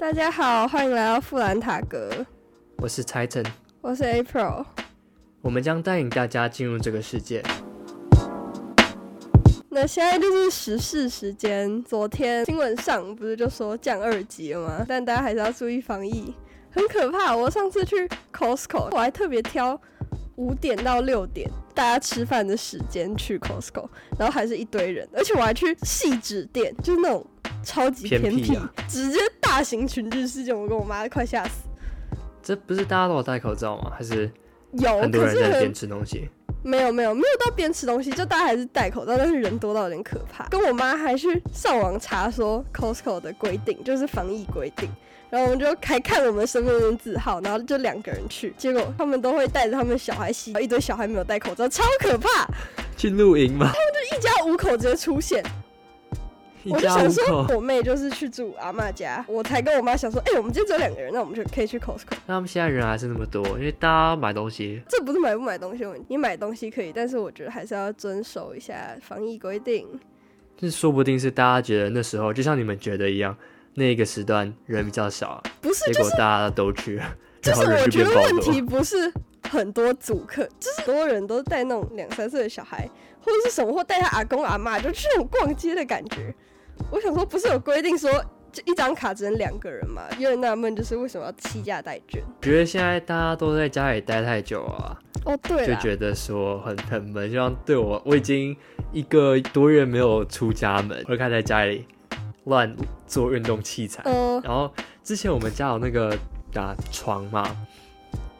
大家好，欢迎来到富兰塔格，我是 Titan，我是 April。我们将带领大家进入这个世界。那现在就是时事时间，昨天新闻上不是就说降二级了吗？但大家还是要注意防疫，很可怕。我上次去 Costco，我还特别挑五点到六点大家吃饭的时间去 Costco，然后还是一堆人，而且我还去细致店，就是那种超级偏僻，偏僻啊直接大型群聚事件，我跟我妈快吓死。这不是大家都有戴口罩吗？还是有，很多可是很人在边吃东西？没有没有没有到边吃东西，就大家还是戴口罩，但是人多到有点可怕。跟我妈还去上网查说 Costco 的规定，就是防疫规定。然后我们就还看我们身份证字号，然后就两个人去，结果他们都会带着他们小孩洗，一堆小孩没有戴口罩，超可怕！去露营吗？就一家五口直接出现，我就想说，我妹就是去住阿妈家，我才跟我妈想说，哎、我们今天只有两个人，那我们就可以去 Costco。那他们现在人还是那么多，因为大家买东西，这不是买不买东西的问题，你买东西可以，但是我觉得还是要遵守一下防疫规定。就是说不定是大家觉得那时候就像你们觉得一样，那个时段人比较少，不是，结就是果大家都去，就是我觉得。问题不是很多组客，就是所有人都带那种两三岁的小孩，或者是什么，或带他阿公阿妈，就去那种逛街的感觉。我想说，不是有规定说就一张卡只能两个人嘛？有点纳闷，就是为什么要欺价代卷？觉得现在大家都在家里待太久啊，哦，对就，觉得说很很闷，就像对我，我已经一个多月没有出家门，我就开始在家里乱做运动器材。嗯、然后之前我们家有那个啊床嘛，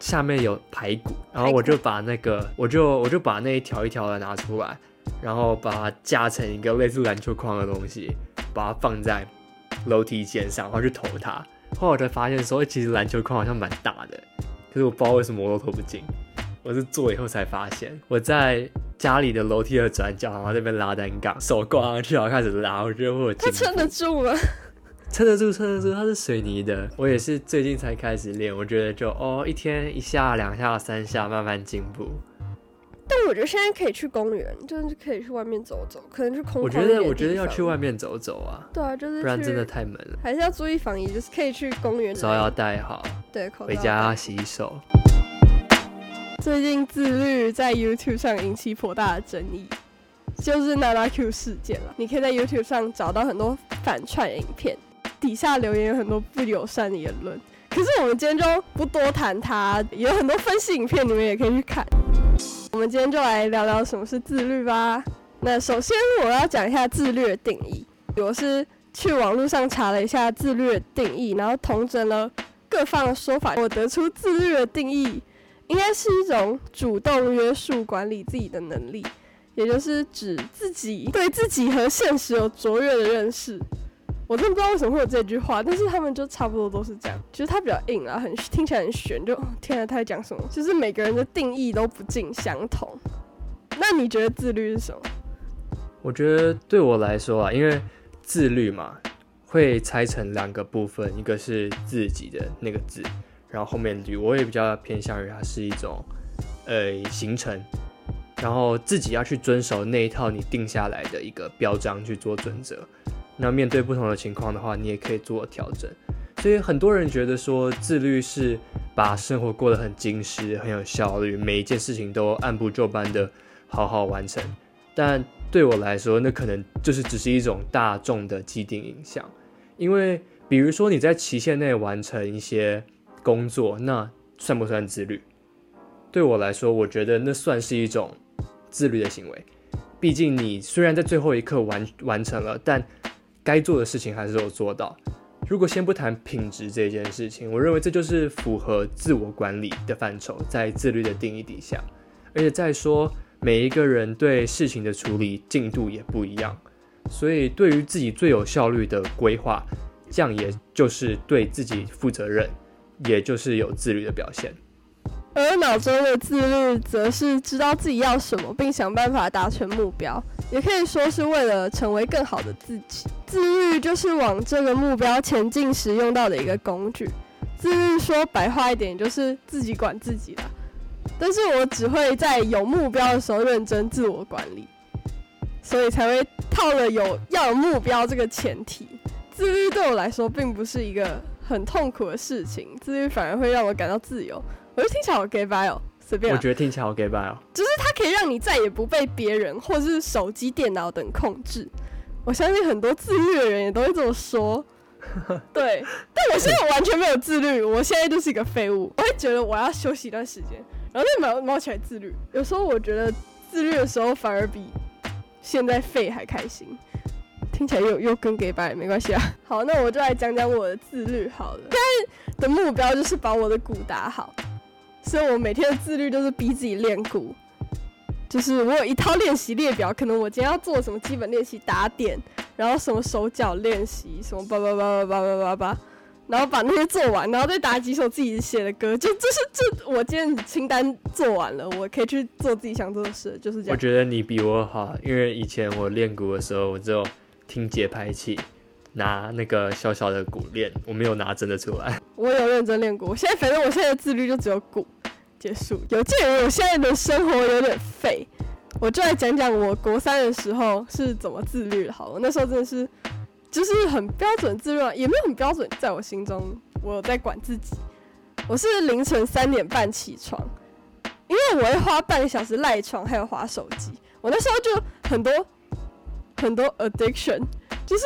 下面有排骨，然后我就把那个我就我就把那一条一条的拿出来，然后把它架成一个类似篮球框的东西，把它放在楼梯间上，然后去投它。后来我才发现说，欸其实篮球框好像蛮大的，可是我不知道为什么我都投不进。我是做以后才发现，我在家里的楼梯的转角，然后这边拉单杠，手挂上去，然后开始拉，我觉得我撑得住吗？撑得住，撑得住，它是水泥的。我也是最近才开始练，我觉得就哦，一天一下、两下、三下，慢慢进步。但我觉得现在可以去公园，就是可以去外面走走，可能去空旷我觉得，我觉得要去外面走走啊，对啊，就是不然真的太闷了。还是要注意防疫，就是可以去公园，手要戴好，对口罩回家要洗手。最近自律在 YouTube 上引起颇大的争议，就是娜娜 Q 事件了。你可以在 YouTube 上找到很多反串影片，底下留言有很多不友善的言论。可是我们今天就不多谈它，有很多分析影片，你们也可以去看。我们今天就来聊聊什么是自律吧。那首先我要讲一下自律的定义，我是去网络上查了一下自律的定义，然后统整了各方的说法，我得出自律的定义应该是一种主动约束管理自己的能力，也就是指自己对自己和现实有卓越的认识。我真不知道为什么会有这句话，但是他们就差不多都是这样。其实它比较硬啊，很听起来很玄，就天啊，他在讲什么？就是每个人的定义都不尽相同。那你觉得自律是什么？我觉得对我来说啊，因为自律嘛，会拆成两个部分，一个是自己的那个字，然后后面律，我也比较偏向于它是一种呃形成，然后自己要去遵守那一套你定下来的一个标章去做准则。那面对不同的情况的话，你也可以做调整。所以很多人觉得说自律是把生活过得很精实、很有效率，每一件事情都按部就班的好好完成。但对我来说，那可能就是只是一种大众的既定印象。因为比如说你在期限内完成一些工作，那算不算自律？对我来说，我觉得那算是一种自律的行为。毕竟你虽然在最后一刻完完成了，但该做的事情还是有做到。如果先不谈品质这件事情，我认为这就是符合自我管理的范畴，在自律的定义底下。而且再说，每一个人对事情的处理进度也不一样，所以对于自己最有效率的规划，这样也就是对自己负责任，也就是有自律的表现。而脑中的自律，则是知道自己要什么，并想办法达成目标，也可以说是为了成为更好的自己。自律就是往这个目标前进时用到的一个工具。自律说白话一点，就是自己管自己啦。但是我只会在有目标的时候认真自我管理，所以才会套了有要有目标这个前提。自律对我来说并不是一个很痛苦的事情，自律反而会让我感到自由。我就听起来好 gay bye 哦，随便、我啊，觉得听起来好 gay bye 哦。它可以让你再也不被别人或是手机、电脑等控制。我相信很多自律的人也都会这么说。对，但我现在完全没有自律，我现在就是一个废物。我会觉得我要休息一段时间，然后再毛毛起来自律。有时候我觉得自律的时候反而比现在废还开心。听起来又 又跟 gay 白，没关系啊。好，那我就来讲讲我的自律好了。现在的目标就是把我的鼓打好，所以我每天的自律就是逼自己练鼓。就是我有一套练习列表，可能我今天要做什么基本练习打点，然后什么手脚练习，什么叭叭叭叭叭叭叭叭，然后把那些做完，然后再打几首自己写的歌，就这是这我今天清单做完了，我可以去做自己想做的事，就是这样。我觉得你比我好，因为以前我练鼓的时候，我只有听节拍器，拿那个小小的鼓练，我没有拿真的出来。我有认真练过，我现在反正我现在的自律就只有鼓。结束。有鉴于我现在的生活有点废，我就来讲讲我国三的时候是怎么自律的。好了，那时候真的是就是很标准自律啊，也没有很标准，在我心中我在管自己。我是凌晨三点半起床，因为我会花半个小时赖床，还有划手机。我那时候就很多很多 addiction，就是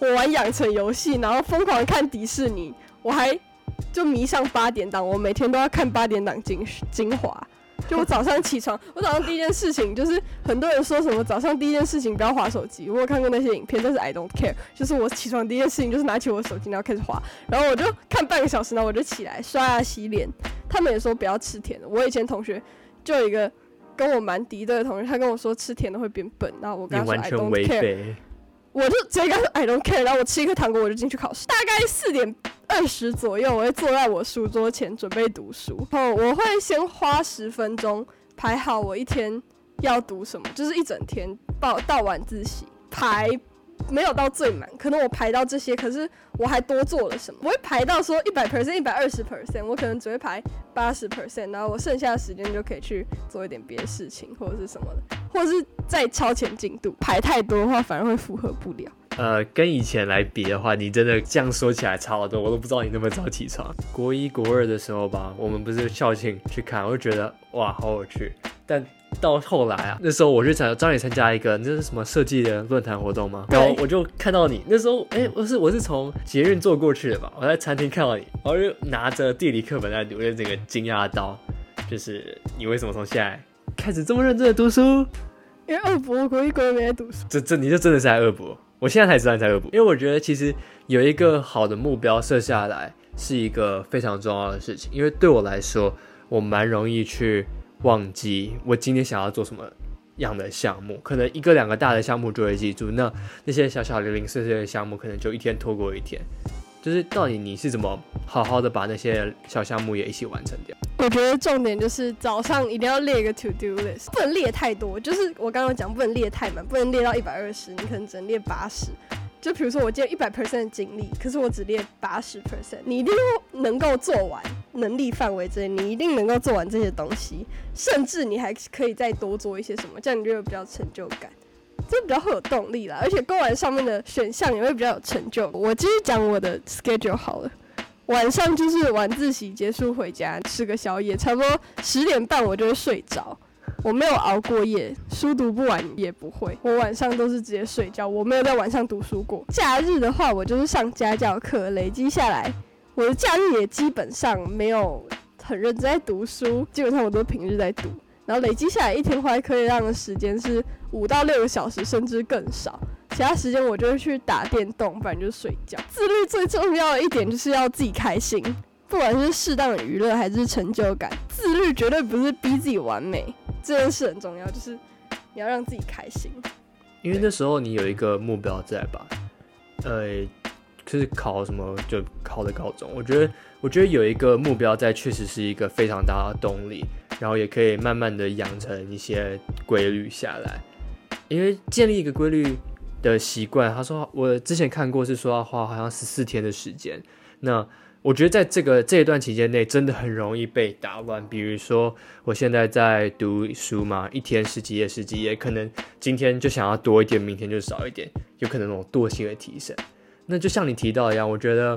我玩养成游戏，然后疯狂看迪士尼，我还就迷上八点档，我每天都要看八点档精精华。就我早上起床，我早上第一件事情就是很多人说什么早上第一件事情不要划手机，我有看过那些影片，但是 I don't care。就是我起床第一件事情就是拿起我的手机，然后开始划，然后我就看半个小时，然后我就起来刷牙洗脸。他们也说不要吃甜的，我以前同学就有一个跟我蛮敌对的同学，他跟我说吃甜的会变笨，然后我跟他说 I don't care。我就直接跟他说 I don't care，然后我吃一颗糖果我就进去考试。大概四点二十左右，我会坐在我书桌前准备读书。然后我会先花十分钟排好我一天要读什么，就是一整天到到晚自习排。没有到最满，可能我排到这些，可是我还多做了什么？我会排到说一百 percent、一百二十 percent，我可能只会排八十 percent，然后我剩下的时间就可以去做一点别的事情，或者是什么的，或者是再超前进度。排太多的话，反而会符合不了。呃，跟以前来比的话，你真的这样说起来差好多，我都不知道你那么早起床。国一、国二的时候吧，我们不是校庆去看，我就觉得哇，好有趣。但到后来啊，那时候我去参找你参加一个那是什么设计的论坛活动吗？对然后我就看到你，那时候哎、我是我是从捷运坐过去的吧，我在餐厅看到你，然后就拿着地理课本在读，我就整个惊讶到，就是你为什么从现在开始这么认真的读书？因为二博国一国二没在读书，这这你就真的是在恶补。我现在才知道你在恶补，因为我觉得其实有一个好的目标设下来是一个非常重要的事情，因为对我来说，我蛮容易去忘记我今天想要做什么样的项目，可能一个两个大的项目就会记住，那那些小小零零碎碎的项目可能就一天拖过一天。就是到底你是怎么好好的把那些小项目也一起完成掉？我觉得重点就是早上一定要列一个 to do list，不能列太多。就是我刚刚讲，不能列太满，不能列到一百二十，你可能只能列八十。就比如说我今天一百 percent 的精力，可是我只列八十 percent，你一定能够做完，能力范围之内，你一定能够做完这些东西，甚至你还可以再多做一些什么，这样你就会比较有成就感。这比较会有动力啦，而且勾完上面的选项也会比较有成就。我继续讲我的 schedule 好了。晚上就是晚自习结束回家吃个宵夜，差不多十点半我就会睡着。我没有熬过夜，书读不完也不会。我晚上都是直接睡觉，我没有在晚上读书过。假日的话，我就是上家教课，累积下来，我的假日也基本上没有很认真在读书，基本上我都平日在读。然后累积下来一天花在课业上的时间是五到六个小时，甚至更少。其他时间我就会去打电动，不然就是睡觉。自律最重要的一点就是要自己开心，不管是适当的娱乐还是成就感，自律绝对不是逼自己完美，这件事很重要，就是你要让自己开心。因为那时候你有一个目标在吧？呃，就是考什么就考的高中。我觉得，我觉得有一个目标在，确实是一个非常大的动力，然后也可以慢慢的养成一些规律下来。因为建立一个规律的习惯，他说我之前看过是说要花好像十四天的时间。那我觉得在这个这一段期间内，真的很容易被打乱。比如说，我现在在读书嘛，一天十几页、十几页，可能今天就想要多一点，明天就少一点，有可能那种惰性的提升。那就像你提到一样，我觉得，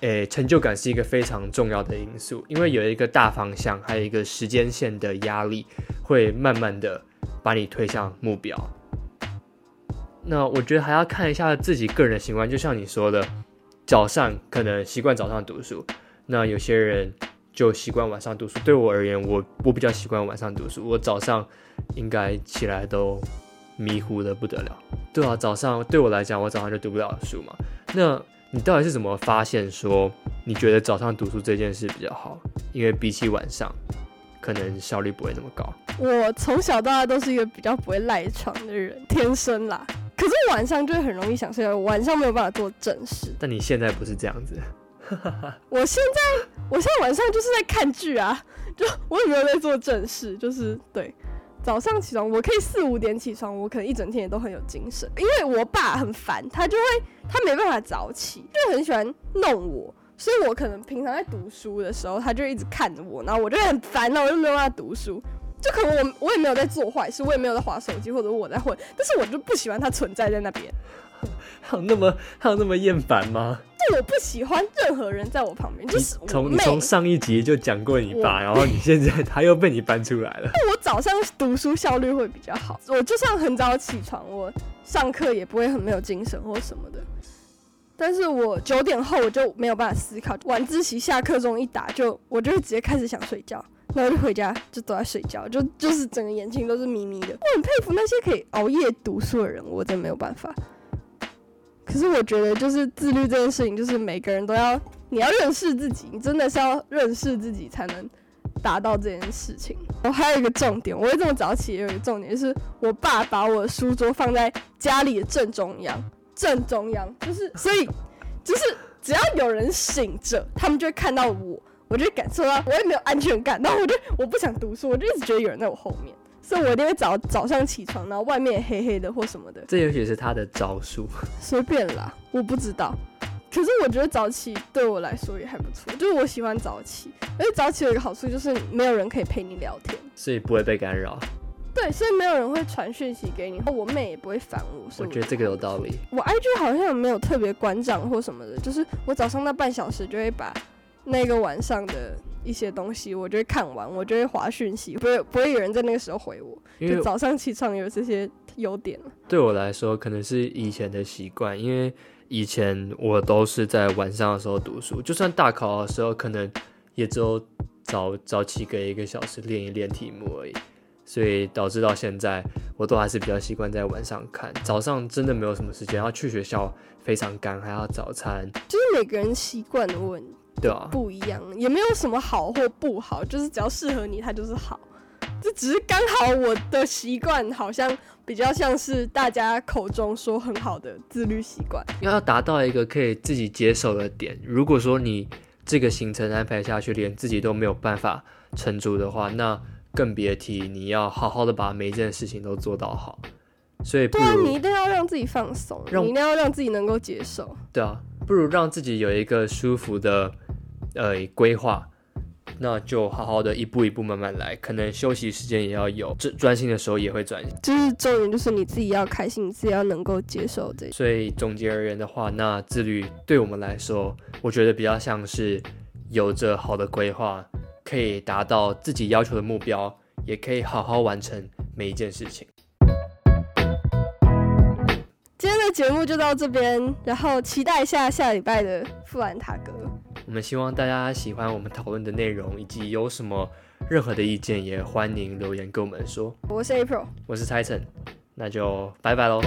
诶，成就感是一个非常重要的因素，因为有一个大方向，还有一个时间线的压力，会慢慢的把你推向目标。那我觉得还要看一下自己个人的习惯，就像你说的，早上可能习惯早上读书，那有些人就习惯晚上读书。对我而言，我我比较习惯晚上读书，我早上应该起来都迷糊的不得了。对啊，早上对我来讲，我早上就读不了书嘛。那你到底是怎么发现说你觉得早上读书这件事比较好？因为比起晚上，可能效率不会那么高。我从小到大都是一个比较不会赖床的人，天生啦。可是晚上就会很容易想睡觉，晚上没有办法做正事。但你现在不是这样子，我现在我现在晚上就是在看剧啊，就我也没有在做正事，就是对。早上起床我可以四五点起床，我可能一整天也都很有精神。因为我爸很烦，他就会他没办法早起，就很喜欢弄我，所以我可能平常在读书的时候，他就一直看着我，然后我就很烦，然后我就没有办法读书。就可能我我也没有在做坏事，我也没有在划手机，或者我在混，但是我就不喜欢它存在在那边。还有那么还有那么厌烦吗？就我不喜欢任何人在我旁边，就是从你从上一集就讲过你爸，然后你现在 他又被你搬出来了。我早上读书效率会比较好，我就算很早起床，我上课也不会很没有精神或什么的。但是我九点后我就没有办法思考，晚自习下课钟一打就我就会直接开始想睡觉。然后就回家，就都在睡觉，就就是整个眼睛都是眯眯的。我很佩服那些可以熬夜读书的人，我真没有办法。可是我觉得，就是自律这件事情，就是每个人都要，你要认识自己，你真的是要认识自己才能达到这件事情。我还有一个重点，我会这么早起，也有一个重点，就是我爸把我的书桌放在家里的正中央，正中央，就是所以就是只要有人醒着，他们就会看到我。我就感受到我也没有安全感，然后我就我不想读书，我就一直觉得有人在我后面，所以我一定会早早上起床，然后外面黑黑的或什么的。这也许是他的招数，随便啦，我不知道。可是我觉得早起对我来说也还不错，就是我喜欢早起，而且早起有一个好处就是没有人可以陪你聊天，所以不会被干扰。对，所以没有人会传讯息给你，我妹也不会烦我。我觉得这个有道理。我 IG 好像没有特别关账或什么的，就是我早上那半小时就会把。那个晚上的一些东西，我就会看完，我就会划讯息，不会不会有人在那个时候回我。因为早上起床有这些优点对我来说，可能是以前的习惯，因为以前我都是在晚上的时候读书，就算大考的时候，可能也只有早早起个一个小时练一练题目而已。所以导致到现在，我都还是比较习惯在晚上看。早上真的没有什么时间，要去学校非常赶，还要早餐。就是每个人习惯的问题。对啊，不一样，也没有什么好或不好，就是只要适合你，它就是好。这只是刚好我的习惯，好像比较像是大家口中说很好的自律习惯。要达到一个可以自己接受的点，如果说你这个行程安排下去，连自己都没有办法撑住的话，那更别提你要好好的把每一件事情都做到好。所以，对啊，你一定要让自己放松，你一定要让自己能够接受。对啊，不如让自己有一个舒服的。呃，规划，那就好好的一步一步慢慢来，可能休息时间也要有，专专心的时候也会专心。就是重点就是你自己要开心，你自己要能够接受这。所以总结而言的话，那自律对我们来说，我觉得比较像是有着好的规划，可以达到自己要求的目标，也可以好好完成每一件事情。今天的节目就到这边，然后期待一下下礼拜的富兰塔格。我们希望大家喜欢我们讨论的内容，以及有什么任何的意见，也欢迎留言跟我们说。我是 April，我是 Titan，那就拜拜喽。